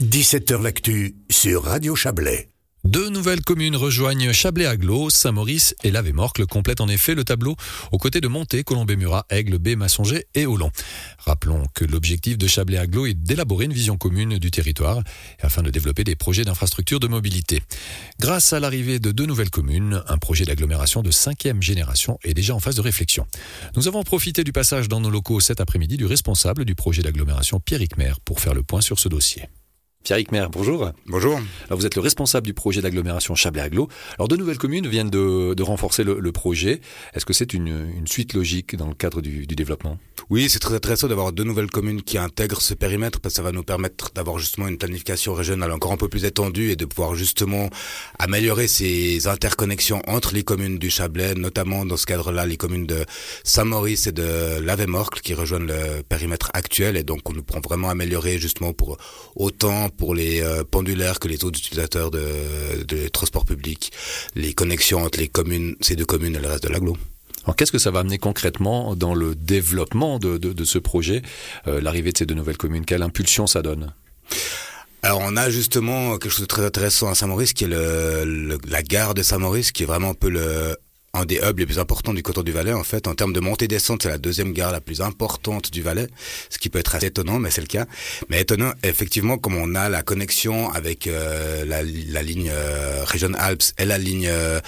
17h L'actu sur Radio Chablais. Deux nouvelles communes rejoignent Chablais-Aglo, Saint-Maurice et Lavemorcle complètent en effet le tableau aux côtés de Monté, Colombé-Murat, Aigle, B, Massonger et Olon. Rappelons que l'objectif de Chablais-Aglo est d'élaborer une vision commune du territoire afin de développer des projets d'infrastructure de mobilité. Grâce à l'arrivée de deux nouvelles communes, un projet d'agglomération de cinquième génération est déjà en phase de réflexion. Nous avons profité du passage dans nos locaux cet après-midi du responsable du projet d'agglomération Pierrick Maire pour faire le point sur ce dossier. Pierre Mer, bonjour. Bonjour. Alors vous êtes le responsable du projet d'agglomération Chablais-Aglo. Alors de nouvelles communes viennent de, renforcer le, projet. Est-ce que c'est une, suite logique dans le cadre du, développement? Oui, c'est très intéressant d'avoir deux nouvelles communes qui intègrent ce périmètre parce que ça va nous permettre d'avoir justement une planification régionale encore un peu plus étendue et de pouvoir justement améliorer ces interconnexions entre les communes du Chablais, notamment dans ce cadre-là les communes de Saint-Maurice et de Lavemorcle qui rejoignent le périmètre actuel et donc on nous prend vraiment améliorer justement pour autant pour les euh, pendulaires que les autres utilisateurs de, de transport public, les connexions entre les communes, ces deux communes et le reste de l'agglo. Alors qu'est-ce que ça va amener concrètement dans le développement de, de, de ce projet, euh, l'arrivée de ces deux nouvelles communes? Quelle impulsion ça donne? Alors on a justement quelque chose de très intéressant à Saint-Maurice qui est le, la gare de Saint-Maurice qui est vraiment un peu le un des hubs les plus importants du coton du Valais en fait. En termes de montée descente c'est la deuxième gare la plus importante du Valais ce qui peut être assez étonnant mais c'est le cas. Mais étonnant effectivement comme on a la connexion avec euh, la, ligne euh, Région Alpes et la ligne euh,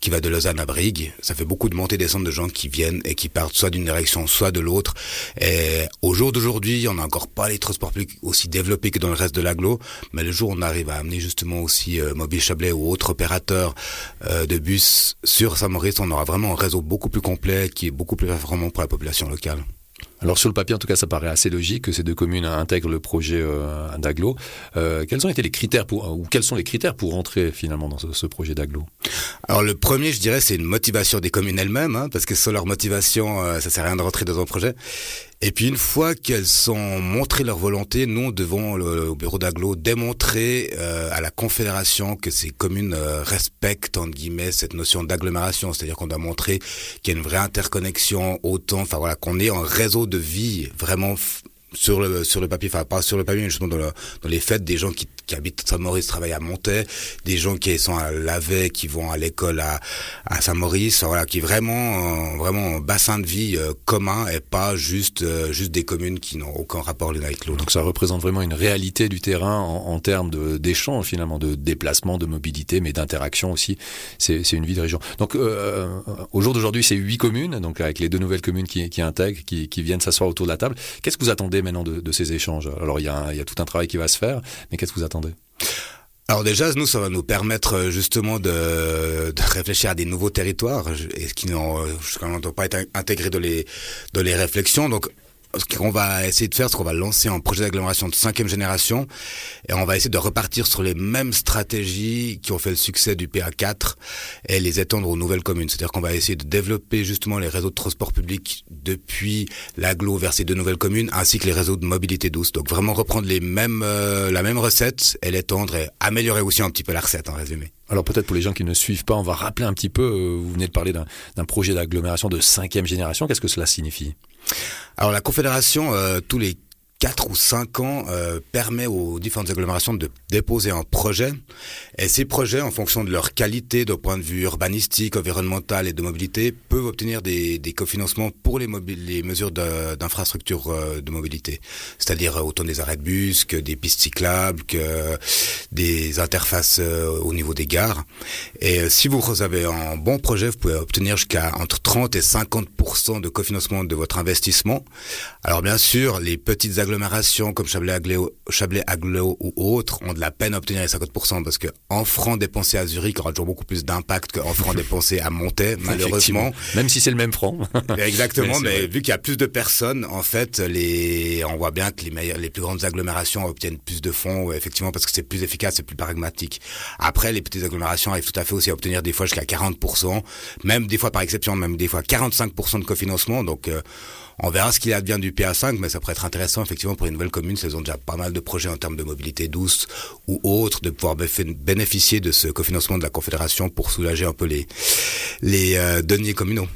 qui va de Lausanne à Brigue ça fait beaucoup de montée descente de gens qui viennent et qui partent soit d'une direction soit de l'autre. Et au jour d'aujourd'hui on n'a encore pas les transports publics aussi développés que dans le reste de l'agglo mais le jour où on arrive à amener justement aussi Mobile Chablais ou autres opérateurs de bus sur Saint-Maurice on aura vraiment un réseau beaucoup plus complet qui est beaucoup plus performant pour la population locale. Alors sur le papier, en tout cas, ça paraît assez logique que ces deux communes intègrent le projet euh, d'aglo. Euh, quels ont été les critères pour, ou quels sont les critères pour rentrer finalement dans ce, projet d'aglo? Alors le premier, je dirais, c'est une motivation des communes elles-mêmes, hein, parce que sans leur motivation, euh, ça sert à rien de rentrer dans un projet. Et puis une fois qu'elles ont montré leur volonté, nous devons le, bureau d'aglo démontrer euh, à la confédération que ces communes euh, respectent entre guillemets cette notion d'agglomération, c'est-à-dire qu'on doit montrer qu'il y a une vraie interconnexion autant, enfin voilà, qu'on est un réseau de vie vraiment sur le sur le papier, enfin pas sur le papier, mais justement dans, le, dans les fêtes, des gens qui, qui habitent Saint-Maurice travaillent à Montaix, des gens qui sont à Lavet, qui vont à l'école à, à Saint-Maurice, voilà, qui vraiment vraiment un bassin de vie euh, commun et pas juste euh, juste des communes qui n'ont aucun rapport l'une avec l'autre. Donc ça représente vraiment une réalité du terrain en, en termes d'échange finalement, de déplacement, de mobilité, mais d'interaction aussi. C'est une vie de région. Donc euh, au jour d'aujourd'hui, c'est huit communes, donc avec les deux nouvelles communes qui, qui intègrent, qui, qui viennent s'asseoir autour de la table. Qu'est-ce que vous attendez maintenant de, ces échanges Alors il y, a, tout un travail qui va se faire, mais qu'est-ce que vous attendez? Alors déjà, nous, ça va nous permettre euh, justement de, réfléchir à des nouveaux territoires, et qui n'ont maintenant pas été intégrés dans les, dans les réflexions. Donc ce qu'on va essayer de faire, c'est qu'on va lancer un projet d'agglomération de cinquième génération et on va essayer de repartir sur les mêmes stratégies qui ont fait le succès du PA4 et les étendre aux nouvelles communes. C'est-à-dire qu'on va essayer de développer justement les réseaux de transport public depuis l'agglo vers ces deux nouvelles communes ainsi que les réseaux de mobilité douce. Donc vraiment reprendre les mêmes, euh, la même recette et l'étendre et améliorer aussi un petit peu la recette en résumé. Alors peut-être pour les gens qui ne suivent pas, on va rappeler un petit peu, euh, vous venez de parler d'un projet d'agglomération de cinquième génération, qu'est-ce que cela signifie? Alors la Confédération, euh, tous les 4 ou 5 ans euh, permet aux différentes agglomérations de déposer un projet. Et ces projets, en fonction de leur qualité d'un point de vue urbanistique, environnemental et de mobilité, peuvent obtenir des, des cofinancements pour les, les mesures d'infrastructure euh, de, mobilité. C'est-à-dire autant des arrêts de bus que des pistes cyclables, que des interfaces euh, au niveau des gares. Et si vous avez un bon projet, vous pouvez obtenir jusqu'à entre 30 et 50% de cofinancement de votre investissement. Alors bien sûr, les petites agglomérations agglomérations comme Chablais-Aglo Chablais ou autres ont de la peine à obtenir les 50% parce que en francs dépensés à Zurich aura toujours beaucoup plus d'impact qu'en francs dépensés à Montaix, malheureusement. Même si c'est le même franc. Exactement, mais, vu qu'il y a plus de personnes, en fait, les, on voit bien que les meilleures, les plus grandes agglomérations obtiennent plus de fonds, effectivement, parce que c'est plus efficace, c'est plus pragmatique. Après, les petites agglomérations arrivent tout à fait aussi à obtenir des fois jusqu'à 40%, même des fois par exception, même des fois 45% de cofinancement, donc, euh, on verra ce qu'il advient du PA5, mais ça pourrait être intéressant effectivement pour une nouvelle commune, elles ont déjà pas mal de projets en termes de mobilité douce ou autres, de pouvoir bénéficier de ce cofinancement de la Confédération pour soulager un peu les, les euh, deniers communaux.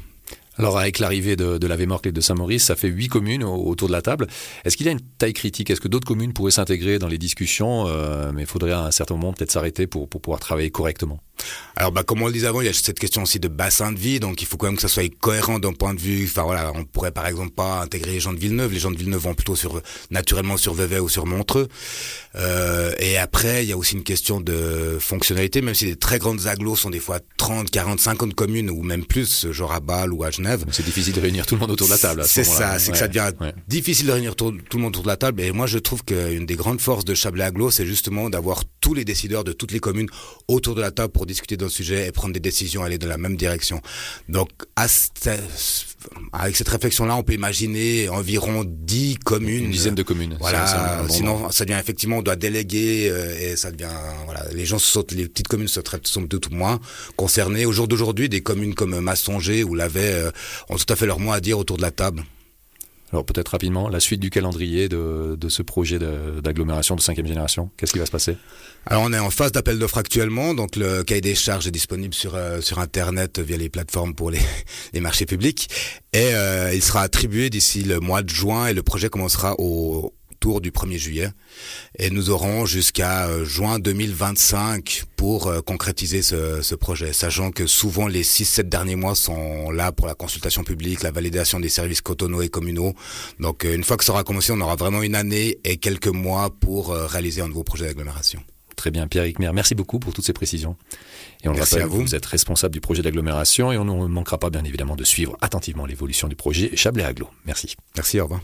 Alors avec l'arrivée de, de la Vémorcle et de Saint-Maurice, ça fait huit communes autour de la table. Est-ce qu'il y a une taille critique? Est-ce que d'autres communes pourraient s'intégrer dans les discussions? Euh, Mais il faudrait à un certain moment peut-être s'arrêter pour pouvoir travailler correctement. Alors, bah, comme on le disait avant, il y a cette question aussi de bassin de vie, donc il faut quand même que ça soit cohérent d'un point de vue. Enfin voilà, on pourrait par exemple pas intégrer les gens de Villeneuve. Les gens de Villeneuve vont plutôt sur naturellement sur Vevey ou sur Montreux. Euh, et après, il y a aussi une question de fonctionnalité, même si les très grandes agglos sont des fois 30, 40, 50 communes ou même plus, genre à Bâle ou à Genève. C'est difficile de réunir tout le monde autour de la table. C'est ça, c'est que ça devient difficile de réunir tout, le monde autour de la table. Et moi, je trouve qu'une des grandes forces de Chablais Aglo, c'est justement d'avoir tous les décideurs de toutes les communes autour de la table pour discuter d'un sujet et prendre des décisions, aller dans la même direction. Donc, avec cette réflexion-là, on peut imaginer environ 10 communes. Une dizaine de communes. Voilà. sinon, ça devient effectivement, on doit déléguer euh, et ça devient, voilà, les gens se sautent, les petites communes se traitent, sont tout ou moins concernées. Au jour d'aujourd'hui, des communes comme Massonger ou Lavet euh, ont tout à fait leur mot à dire autour de la table. Alors peut-être rapidement, la suite du calendrier de, ce projet d'agglomération de, cinquième génération, qu'est-ce qui va se passer? Alors on est en phase d'appel d'offres actuellement, donc le cahier des charges est disponible sur, euh, sur Internet via les plateformes pour les, les marchés publics et euh, il sera attribué d'ici le mois de juin et le projet commencera au, du 1er juillet. Et nous aurons jusqu'à euh, juin 2025 pour euh, concrétiser ce, projet, sachant que souvent les 6-7 derniers mois sont là pour la consultation publique, la validation des services cotonaux et communaux. Donc euh, une fois que ça aura commencé, on aura vraiment une année et quelques mois pour réaliser un nouveau projet d'agglomération. Très bien, Pierre Ickmer, merci beaucoup pour toutes ces précisions. Et on Merci à vous. Vous êtes responsable du projet d'agglomération et on ne manquera pas bien évidemment de suivre attentivement l'évolution du projet Chablais Aglo. Merci. Merci, au revoir.